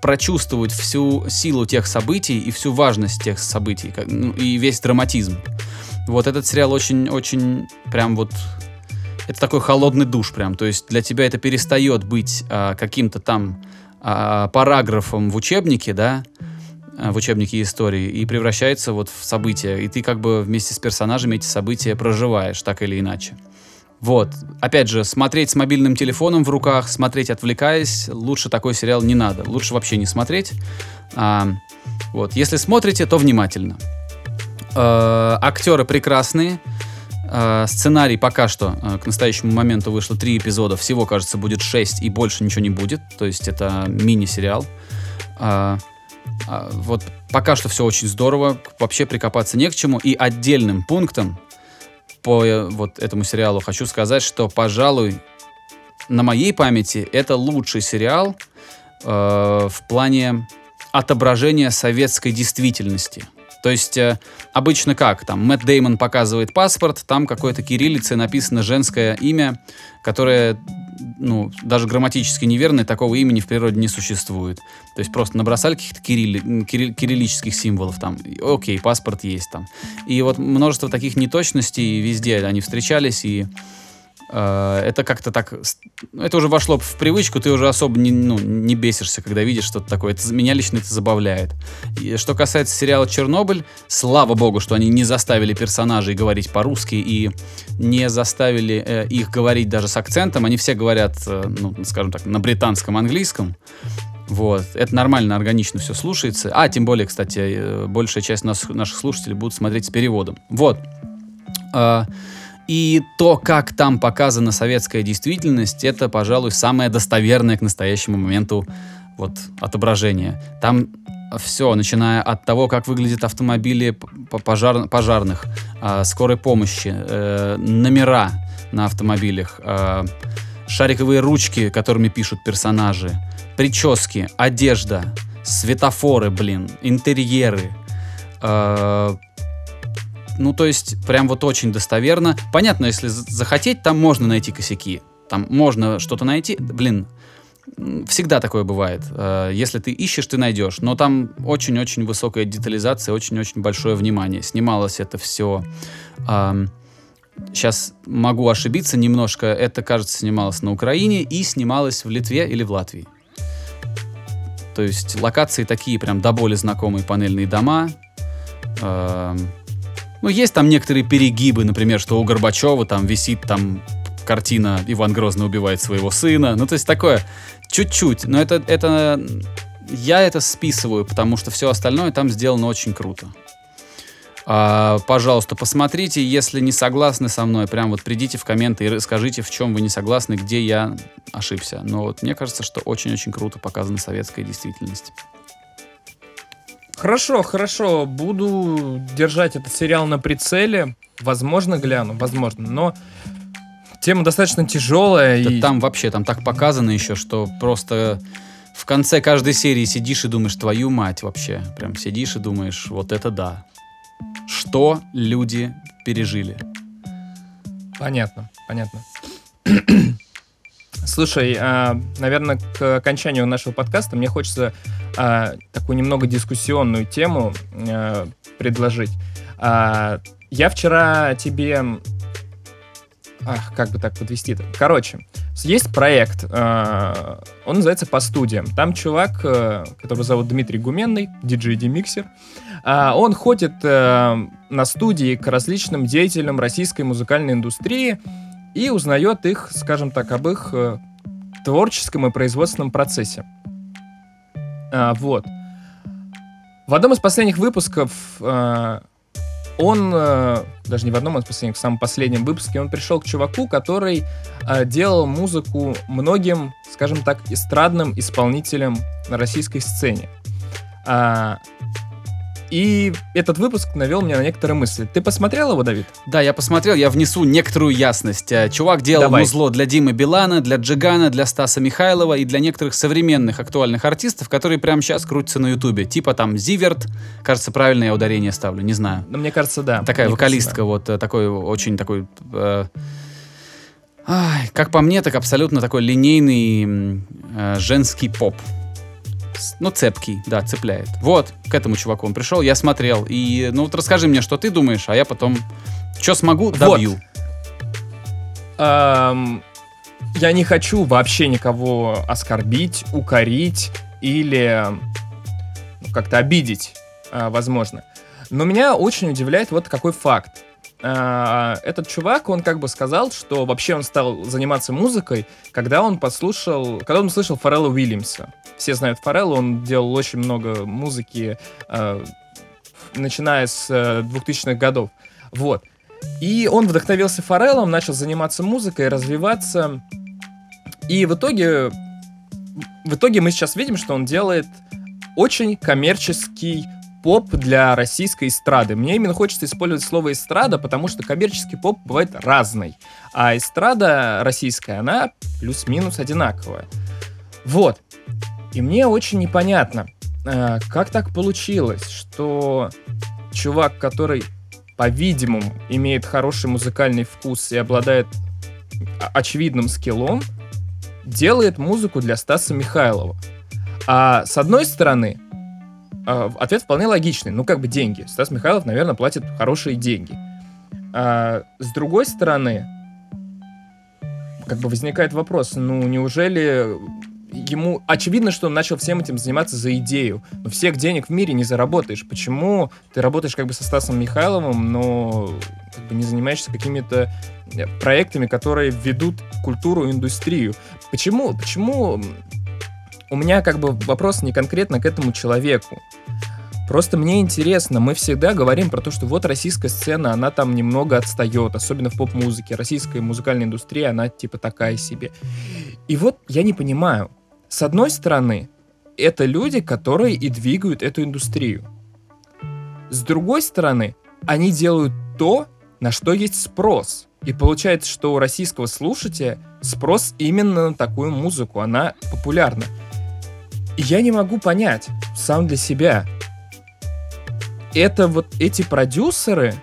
прочувствовать всю силу тех событий и всю важность тех событий, как- ну, и весь драматизм. Вот этот сериал очень-очень прям вот... Это такой холодный душ прям. То есть для тебя это перестает быть а, каким-то там а, параграфом в учебнике, да, а, в учебнике истории, и превращается вот в события. И ты как бы вместе с персонажами эти события проживаешь, так или иначе. Вот. Опять же, смотреть с мобильным телефоном в руках, смотреть отвлекаясь, лучше такой сериал не надо. Лучше вообще не смотреть. А, вот. Если смотрите, то внимательно. Э, актеры прекрасные. Э, сценарий пока что э, к настоящему моменту вышло три эпизода. Всего, кажется, будет шесть и больше ничего не будет. То есть это мини-сериал. А, а, вот пока что все очень здорово. Вообще прикопаться не к чему. И отдельным пунктом по вот этому сериалу хочу сказать, что, пожалуй, на моей памяти это лучший сериал э, в плане отображения советской действительности. То есть э, обычно как? Там Мэтт Деймон показывает паспорт, там какой-то кириллицей написано женское имя, которое ну, даже грамматически неверное, такого имени в природе не существует. То есть просто набросали каких-то кирилли- м, кирилл- кириллических символов там. Окей, паспорт есть там. И вот множество таких неточностей везде они встречались, и это как-то так... Это уже вошло в привычку, ты уже особо не, ну, не бесишься, когда видишь что-то такое. Это, меня лично это забавляет. И что касается сериала «Чернобыль», слава богу, что они не заставили персонажей говорить по-русски и не заставили э, их говорить даже с акцентом. Они все говорят, э, ну, скажем так, на британском английском. Вот. Это нормально, органично все слушается. А, тем более, кстати, э, большая часть нас, наших слушателей будут смотреть с переводом. Вот. И то, как там показана советская действительность, это, пожалуй, самое достоверное к настоящему моменту вот, отображение. Там все, начиная от того, как выглядят автомобили пожар- пожарных, а, скорой помощи, э, номера, на автомобилях, э, шариковые ручки, которыми пишут персонажи, прически, одежда, светофоры, блин, интерьеры. Э, ну, то есть, прям вот очень достоверно. Понятно, если за- захотеть, там можно найти косяки. Там можно что-то найти. Блин, всегда такое бывает. Э, Если ты ищешь, ты найдешь. Но там очень-очень высокая детализация, очень-очень большое внимание. Снималось это все... Сейчас могу ошибиться немножко. Это, кажется, снималось на Украине и снималось в Литве или в Латвии. То есть локации такие прям до боли знакомые панельные дома. Эм, Ну, есть там некоторые перегибы, например, что у Горбачева там висит там картина «Иван Грозный убивает своего сына». Ну, то есть такое чуть-чуть. Но это, это я это списываю, потому что все остальное там сделано очень круто. А, пожалуйста, посмотрите, если не согласны со мной, прям вот придите в комменты и расскажите, в чем вы не согласны, где я ошибся. Но вот мне кажется, что очень-очень круто показана советская действительность. Хорошо, хорошо. Буду держать этот сериал на прицеле. Возможно, гляну, возможно. Но тема достаточно тяжелая. Да и... там вообще, там так показано еще, что просто в конце каждой серии сидишь и думаешь, твою мать вообще. Прям сидишь и думаешь, вот это да. Что люди пережили? Понятно, понятно. Слушай, а, наверное, к окончанию нашего подкаста мне хочется а, такую немного дискуссионную тему а, предложить. Я вчера тебе... Ах, как бы так подвести-то? Короче, есть проект, он называется «По студиям». Там чувак, которого зовут Дмитрий Гуменный, диджей-демиксер, а, он ходит на студии к различным деятелям российской музыкальной индустрии и узнает их, скажем так, об их э, творческом и производственном процессе. А, вот. В одном из последних выпусков э, он, э, даже не в одном из последних, в самом последнем выпуске, он пришел к чуваку, который э, делал музыку многим, скажем так, эстрадным исполнителям на российской сцене. А, и этот выпуск навел меня на некоторые мысли. Ты посмотрел его, Давид? Да, я посмотрел, я внесу некоторую ясность. Э, Чувак делал Давай. музло для Димы Билана, для Джигана, для Стаса Михайлова и для некоторых современных актуальных артистов, которые прямо сейчас крутятся на Ютубе. Типа там Зиверт, кажется, правильное ударение ставлю, не знаю. Ну, мне кажется, да. Такая Мне вокалистка, кажется, вот э, такой очень такой... э, ай, как по мне, так абсолютно такой линейный э, женский поп. Ну, цепкий, да, цепляет. Вот, к этому чуваку он пришел, я смотрел. И, ну, вот расскажи мне, что ты думаешь, а я потом, что смогу, добью. Ам, я не хочу вообще никого оскорбить, укорить или ну, как-то обидеть, а, возможно. Но меня очень удивляет вот какой факт. А, Этот чувак, он как бы сказал, что вообще он стал заниматься музыкой, когда он послушал, когда он услышал Фаррелла Уильямса. Все знают Фаррелла, он делал очень много музыки, а, начиная с э, 2000-х годов. Вот. И он вдохновился Фореллом, начал заниматься музыкой, развиваться. И в итоге, в итоге мы сейчас видим, что он делает очень коммерческий поп для российской эстрады. Мне именно хочется использовать слово эстрада, потому что коммерческий поп бывает разный. А эстрада российская, она плюс-минус одинаковая. Вот. И мне очень непонятно, э, как так получилось, что чувак, который по-видимому, имеет хороший музыкальный вкус и обладает очевидным скиллом, делает музыку для Стаса Михайлова. А с одной стороны, а, ответ вполне логичный. Ну, как бы деньги. Стас Михайлов, наверное, платит хорошие деньги. А с другой стороны, как бы возникает вопрос, ну, неужели ему... Очевидно, что он начал всем этим заниматься за идею. Но всех денег в мире не заработаешь. Почему ты работаешь как бы со Стасом Михайловым, но как бы не занимаешься какими-то э, проектами, которые ведут культуру, индустрию? Почему, почему у меня как бы вопрос не конкретно к этому человеку. Просто мне интересно, мы всегда говорим про то, что вот российская сцена, она там немного отстает, особенно в поп-музыке. Российская музыкальная индустрия, она типа такая себе. И вот я не понимаю. С одной стороны, это люди, которые и двигают эту индустрию. С другой стороны, они делают то, на что есть спрос. И получается, что у российского слушателя спрос именно на такую музыку, она популярна. Я не могу понять сам для себя, это вот эти продюсеры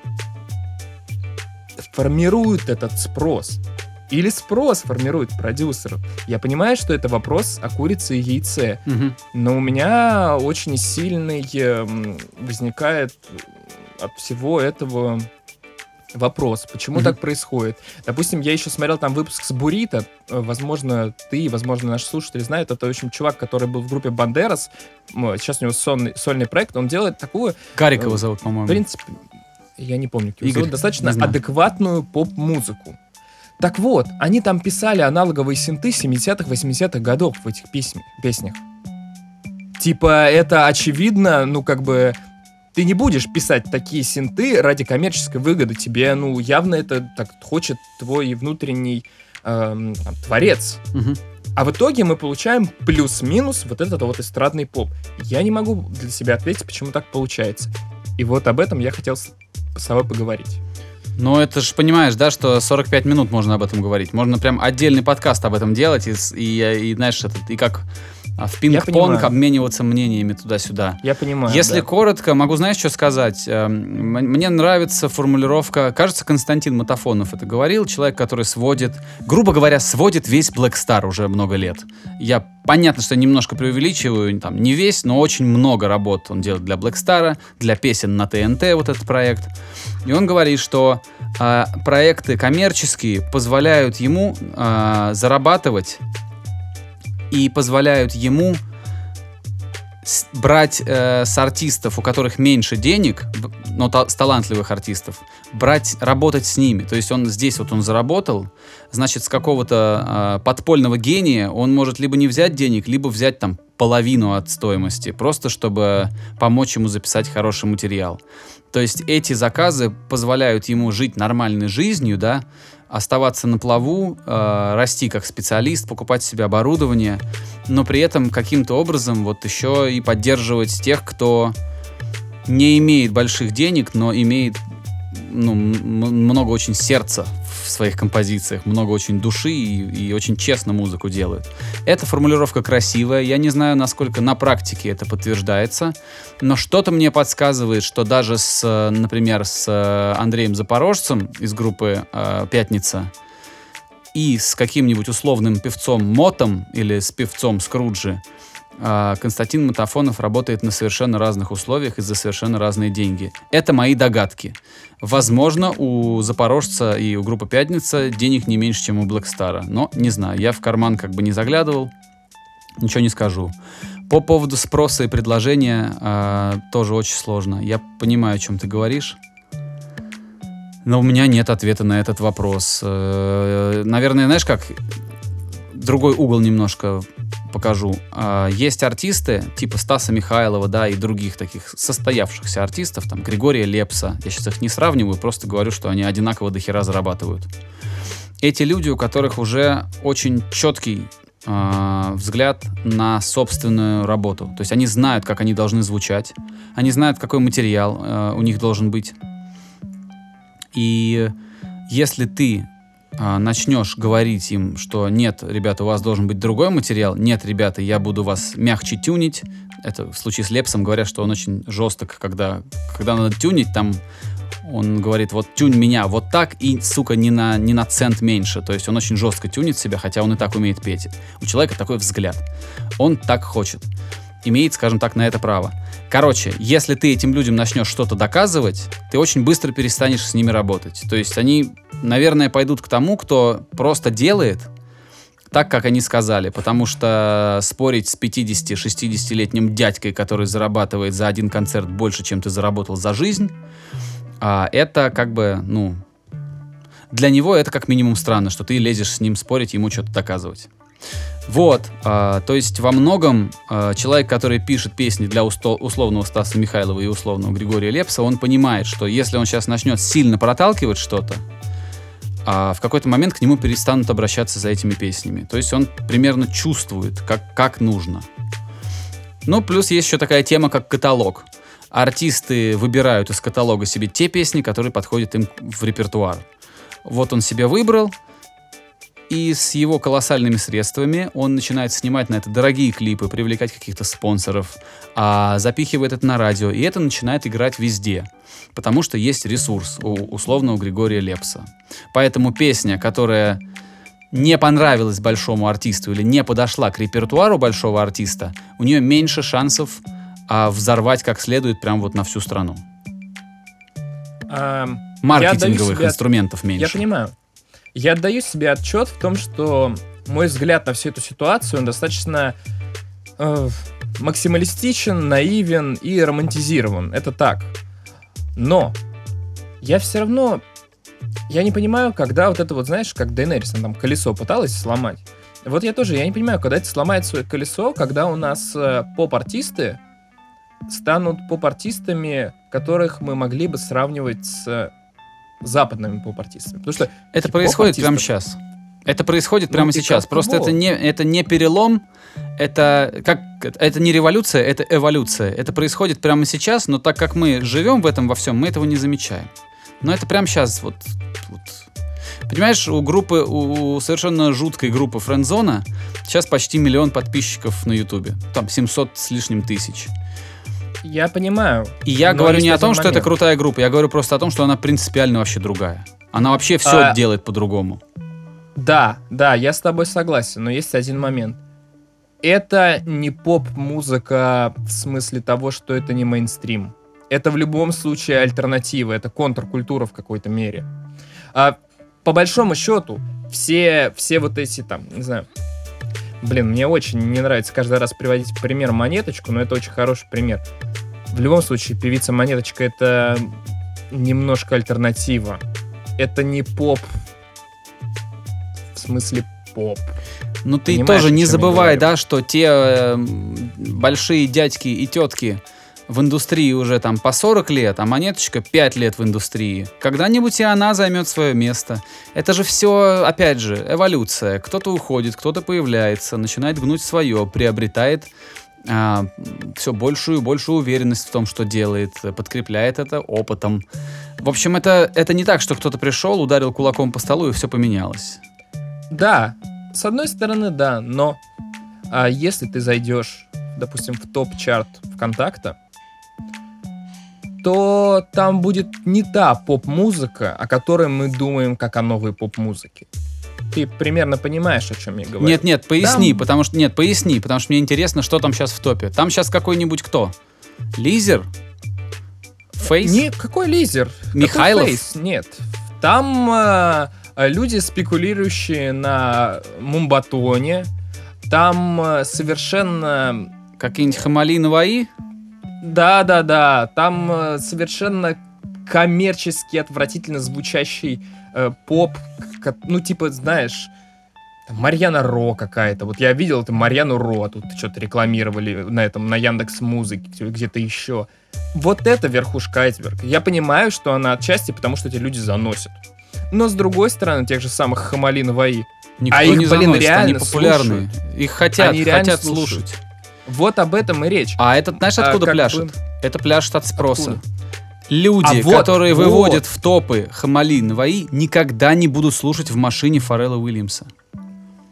формируют этот спрос. Или спрос формирует продюсеров. Я понимаю, что это вопрос о курице и яйце. Мгм. Но у меня очень сильный эм, возникает от всего этого вопрос, почему Мгм. так происходит. Допустим, я еще смотрел там выпуск с Бурита, э, возможно, ты, возможно, наши слушатели знают, это, в общем, чувак, который был в группе Бандерас, сейчас у него сольный, сольный проект, он делает такую, Карик его Э, зовут, в по-моему. принципе, я не помню, его Игорь, зовут, достаточно адекватную поп-музыку. Так вот, они там писали аналоговые синты 70-х, 80-х годов в этих песня- песнях. Типа, это очевидно, ну, как бы, ты не будешь писать такие синты ради коммерческой выгоды. Тебе, ну, явно это так хочет твой внутренний эм, там, творец. Мгм. А в итоге мы получаем плюс-минус вот этот вот эстрадный поп. Я не могу для себя ответить, почему так получается. И вот об этом я хотел с тобой поговорить. Ну, это же понимаешь, да, что 45 минут можно об этом говорить. Можно прям отдельный подкаст об этом делать и, и, и, знаешь, этот, и как а, в пинг-понг обмениваться мнениями туда-сюда. Я понимаю. Если да. коротко, могу, знаешь, что сказать? Эм, Мне нравится формулировка, кажется, Константин Матафонов это говорил, человек, который сводит, грубо говоря, сводит весь Black Star уже много лет. Я, понятно, что немножко преувеличиваю, там, не весь, но очень много работ он делает для Black Star, для песен на ТНТ, вот этот проект. И он говорит, что а, проекты коммерческие позволяют ему а, зарабатывать и позволяют ему брать э, с артистов, у которых меньше денег, но та- с талантливых артистов, брать, работать с ними. То есть он здесь вот он заработал, значит, с какого-то э, подпольного гения он может либо не взять денег, либо взять там половину от стоимости, просто чтобы помочь ему записать хороший материал. То есть эти заказы позволяют ему жить нормальной жизнью, да, оставаться на плаву, э, расти как специалист, покупать себе оборудование, но при этом каким-то образом вот еще и поддерживать тех, кто не имеет больших денег, но имеет ну, много очень сердца в своих композициях, много очень души и, и очень честно музыку делают. Эта формулировка красивая, я не знаю, насколько на практике это подтверждается, но что-то мне подсказывает, что даже с, например, с э, Андреем Запорожцем из группы э, «Пятница» и с каким-нибудь условным певцом Мотом или с певцом Скруджи, Константин Матафонов работает на совершенно разных условиях и за совершенно разные деньги. Это мои догадки. Возможно, у Запорожца и у группы Пятница денег не меньше, чем у Блэкстара. Но не знаю, я в карман как бы не заглядывал, ничего не скажу. По поводу спроса и предложения а, тоже очень сложно. Я понимаю, о чем ты говоришь. Но у меня нет ответа на этот вопрос. Э, Наверное, знаешь как? Другой угол немножко покажу. А, Есть артисты типа Стаса Михайлова, да, и других таких состоявшихся артистов, там, Григория Лепса. Я сейчас их не сравниваю, просто говорю, что они одинаково до хера зарабатывают. Эти люди, у которых уже очень четкий а, взгляд на собственную работу. То есть они знают, как они должны звучать, они знают, какой материал а, у них должен быть. И если ты начнешь говорить им, что нет, ребята, у вас должен быть другой материал, нет, ребята, я буду вас мягче тюнить, это в случае с Лепсом говорят, что он очень жесток, когда, когда надо тюнить, там он говорит, вот тюнь меня вот так и, сука, не на, не на цент меньше. То есть он очень жестко тюнит себя, хотя он и так умеет петь. У человека такой взгляд. Он так хочет. Имеет, скажем так, на это право. Короче, если ты этим людям начнешь что-то доказывать, ты очень быстро перестанешь с ними работать. То есть они, наверное, пойдут к тому, кто просто делает так, как они сказали. Потому что спорить с 50-60-летним дядькой, который зарабатывает за один концерт больше, чем ты заработал за жизнь, а, это как бы, ну, для него это как минимум странно, что ты лезешь с ним спорить, ему что-то доказывать. Вот, а, то есть во многом а, человек, который пишет песни для усто- условного Стаса Михайлова и условного Григория Лепса, он понимает, что если он сейчас начнет сильно проталкивать что-то, а в какой-то момент к нему перестанут обращаться за этими песнями. То есть он примерно чувствует, как, как нужно. Ну, плюс есть еще такая тема, как каталог. Артисты выбирают из каталога себе те песни, которые подходят им в репертуар. Вот он себе выбрал, и с его колоссальными средствами он начинает снимать на это дорогие клипы, привлекать каких-то спонсоров, а запихивает это на радио, и это начинает играть везде, потому что есть ресурс, у, условно, у Григория Лепса. Поэтому песня, которая не понравилась большому артисту или не подошла к репертуару большого артиста, у нее меньше шансов а, взорвать как следует прям вот на всю страну. А, Маркетинговых себе- инструментов меньше. Я понимаю. Я отдаю себе отчет в том, что мой взгляд на всю эту ситуацию, он достаточно э, максималистичен, наивен и романтизирован. Это так. Но я все равно... Я не понимаю, когда вот это вот, знаешь, как Дейнерис, она там колесо пыталась сломать. Вот я тоже, я не понимаю, когда это сломает свое колесо, когда у нас э, поп-артисты станут поп-артистами, которых мы могли бы сравнивать с западными поп-артистами. Потому что Это происходит прямо сейчас. Это происходит Ну, прямо сейчас. Просто это не, это не перелом, это как это не революция, это эволюция. Это происходит прямо сейчас, но так как мы живем в этом во всем, мы этого не замечаем. Но это прямо сейчас вот, вот. Понимаешь, у группы, у совершенно жуткой группы Френдзона сейчас почти миллион подписчиков на Ютубе. Там 700 с лишним тысяч. Я понимаю. И я говорю не о том, что это крутая группа, я говорю просто о том, что она принципиально вообще другая. Она вообще все А- делает по-другому. Да, да, я с тобой согласен, но есть один момент. Это не поп-музыка в смысле того, что это не мейнстрим. Это в любом случае альтернатива, это контркультура в какой-то мере. А по большому счету, все, все вот эти там, не знаю, блин, мне очень не нравится каждый раз приводить пример монеточку, но это очень хороший пример. В любом случае, певица монеточка это немножко альтернатива. Это не поп в смысле поп. Ну ты Понимаешь, тоже не забывай, да, что те э, большие дядьки и тетки в индустрии уже там по 40 лет, а монеточка 5 лет в индустрии. Когда-нибудь и она займет свое место. Это же все, опять же, эволюция. Кто-то уходит, кто-то появляется, начинает гнуть свое, приобретает все большую и большую уверенность в том, что делает, подкрепляет это опытом. В общем, это, это не так, что кто-то пришел, ударил кулаком по столу и все поменялось. Да, с одной стороны, да, но а, если ты зайдешь, допустим, в топ-чарт ВКонтакта, то там будет не та поп-музыка, о которой мы думаем как о новой поп-музыке. Ты примерно понимаешь, о чем я говорю. Нет, нет, поясни, Там- потому что нет, поясни, потому что мне интересно, что там сейчас в топе. Там сейчас какой-нибудь кто? Лизер? Фейс? Не, какой лизер? Какой Михайлов? фейс? Нет. Там а, люди, спекулирующие на Мумбатоне. Там а, совершенно Какие-нибудь Хамали Наваи? Да, да, да. Там э, совершенно коммерчески отвратительно звучащий э, поп. ка- Ну, типа, знаешь, там Марьяна Ро какая-то. Вот я видел это Марьяну Ро, тут что-то рекламировали на этом, на Яндекс Музыке, где-то еще. Вот это верхушка айсберга. Я понимаю, что она отчасти, потому что эти люди заносят. Но с другой стороны, тех же самых Хамали Наваи, Никто А их, не блин, заносит, они реально популярные. Их хотят, Они реально хотят слушают. слушать. Вот об этом и речь. А этот, знаешь, А, откуда как пляшет? бы- Это пляшет от спроса. Откуда? Люди, А вот, которые вот. выводят в топы Хамали Наваи, никогда не будут слушать в машине Фаррелла Уильямса.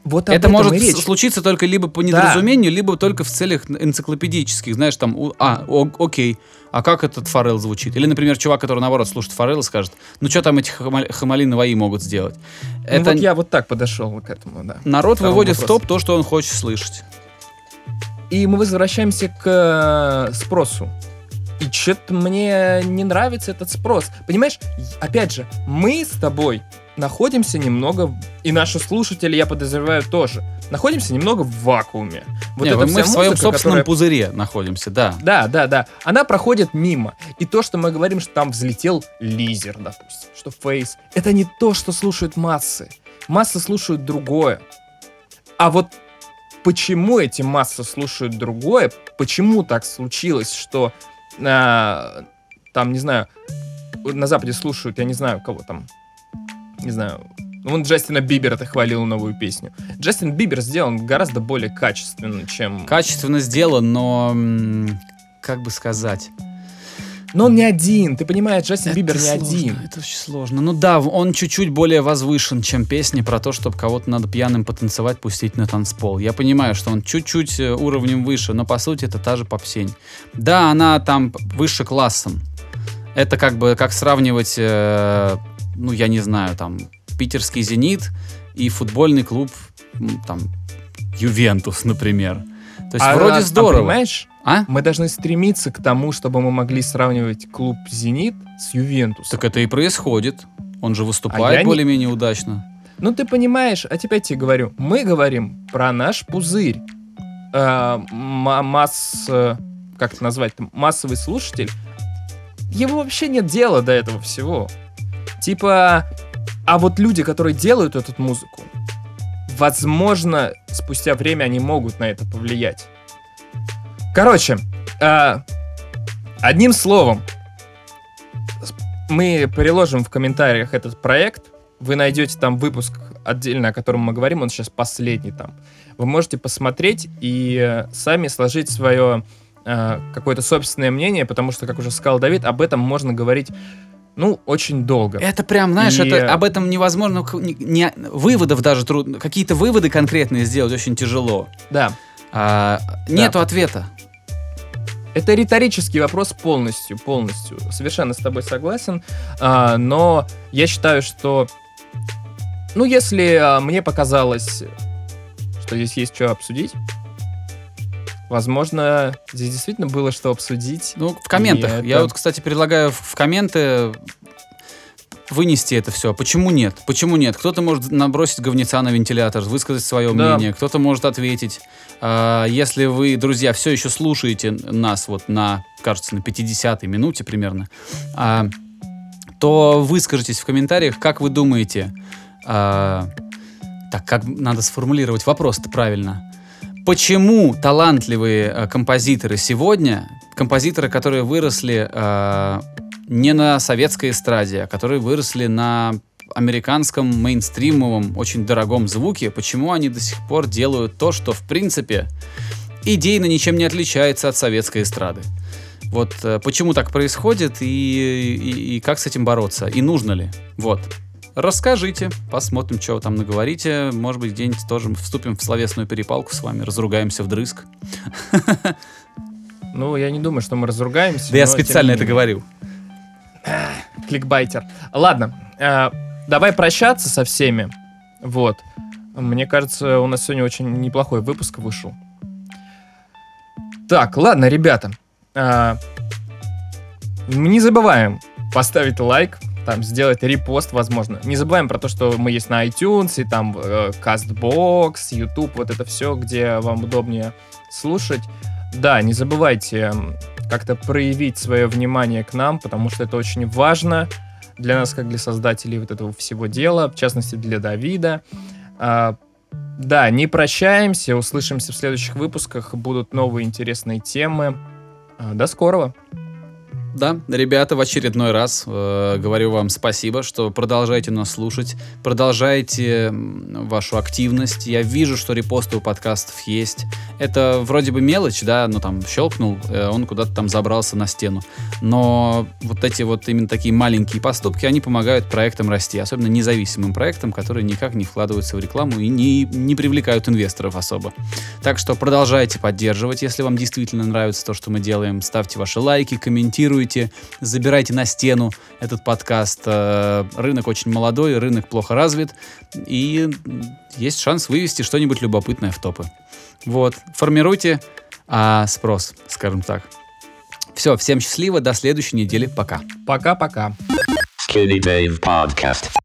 Вот об Это может речь. случиться только либо по недоразумению, либо только в целях энциклопедических. Знаешь, там, а, о- окей, а как этот Форел звучит? Или, например, чувак, который, наоборот, слушает Форелла, скажет, ну что там эти хама- хамали Наваи могут сделать? Ну, Это вот я вот так подошел к этому, да. народ выводит в вопросу. топ то, что он хочет слышать. И мы возвращаемся к э, спросу. И что-то мне не нравится этот спрос. Понимаешь, опять же, мы с тобой находимся немного, и наши слушатели, я подозреваю, тоже, находимся немного в вакууме. Вот Не, эта мы вся в своем музыка, собственном которая- пузыре находимся, да. Да, да, да. Она проходит мимо. И то, что мы говорим, что там взлетел лизер, допустим, что фейс, это не то, что слушают массы. Массы слушают другое. А вот почему эти массы слушают другое, почему так случилось, что а, там, не знаю, на Западе слушают, я не знаю, кого там, не знаю, вон Джастина Бибера ты хвалил новую песню. Джастин Бибер сделан гораздо более качественно, чем... Качественно сделан, но, как бы сказать, Но он не один, ты понимаешь, Джастин Это Бибер не сложно, один. Это очень сложно. Ну да, он чуть-чуть более возвышен, чем песни про то, чтобы кого-то надо пьяным потанцевать, пустить на танцпол. Я понимаю, что он чуть-чуть э, уровнем выше, но по сути это та же попсень. Да, она там выше классом. Это как бы как сравнивать, э, ну я не знаю, там питерский «Зенит» и футбольный клуб, там, «Ювентус», например. То есть А, вроде а, здорово. понимаешь, А? мы должны стремиться к тому, чтобы мы могли сравнивать клуб «Зенит» с «Ювентусом». Так это и происходит. Он же А выступает не- более-менее удачно. Ну, ты понимаешь, а теперь тебе говорю, мы говорим про наш пузырь. Э, ма- масс... Как это назвать? Массовый слушатель. Его вообще нет дела до этого всего. Типа... А вот люди, которые делают эту музыку, возможно, спустя время они могут на это повлиять. Короче, э, одним словом, мы приложим в комментариях этот проект. Вы найдете там выпуск отдельно, о котором мы говорим, он сейчас последний там. Вы можете посмотреть и э, сами сложить свое э, какое-то собственное мнение, потому что, как уже сказал Давид, об этом можно говорить, ну, очень долго. Это прям, знаешь, И- это, об этом невозможно, не, не- выводов даже трудно, какие-то выводы конкретные сделать очень тяжело. Да. А, нету ответа. Это риторический вопрос полностью, полностью. Совершенно с тобой согласен. А, но я считаю, что... Ну, если а, мне показалось, что здесь есть что обсудить, возможно, здесь действительно было что обсудить. Ну, в комментах. Это- Я вот, кстати, предлагаю в, в комменты вынести это все. Почему нет? Почему нет? Кто-то может набросить говнеца на вентилятор, высказать свое Да. мнение, кто-то может ответить. А, если вы, друзья, все еще слушаете нас вот на, кажется, на 50-й минуте примерно, а, то выскажитесь в комментариях, как вы думаете, а, так, как надо сформулировать вопрос-то правильно. Почему талантливые э, композиторы сегодня, композиторы, которые выросли э, не на советской эстраде, а которые выросли на американском мейнстримовом, очень дорогом звуке, почему они до сих пор делают то, что в принципе идейно ничем не отличается от советской эстрады? Вот э, почему так происходит и, и- и как с этим бороться? И нужно ли? Вот. Расскажите, посмотрим, что вы там наговорите. Может быть, где-нибудь тоже вступим в словесную перепалку с вами, разругаемся вдрызг. Ну, я не думаю, что мы разругаемся. Да я специально это говорил. кликбайтер. Ладно, э, давай прощаться со всеми. Вот. Мне кажется, у нас сегодня очень неплохой выпуск вышел. Так, ладно, ребята. э, не забываем поставить лайк, там, сделать репост, возможно. Не забываем про то, что мы есть на iTunes, и там э, CastBox, YouTube, вот это все, где вам удобнее слушать. Да, не забывайте как-то проявить свое внимание к нам, потому что это очень важно для нас, как для создателей вот этого всего дела, в частности для Давида. А, да, не прощаемся, услышимся в следующих выпусках, будут новые интересные темы. А, до скорого. Да, ребята, в очередной раз э, говорю вам спасибо, что продолжаете нас слушать, продолжаете вашу активность. Я вижу, что репосты у подкастов есть. Это вроде бы мелочь, да, ну там щелкнул, э, он куда-то там забрался на стену. Но вот эти вот именно такие маленькие поступки, они помогают проектам расти, особенно независимым проектам, которые никак не вкладываются в рекламу и не, не привлекают инвесторов особо. Так что продолжайте поддерживать, если вам действительно нравится то, что мы делаем. Ставьте ваши лайки, комментируйте, забирайте на стену этот подкаст. Э, Рынок очень молодой, рынок плохо развит, и есть шанс вывести что-нибудь любопытное в топы. Вот, формируйте а, спрос, скажем так. Все, всем счастливо, до следующей недели, пока. Пока-пока. Skinny Dave Podcast.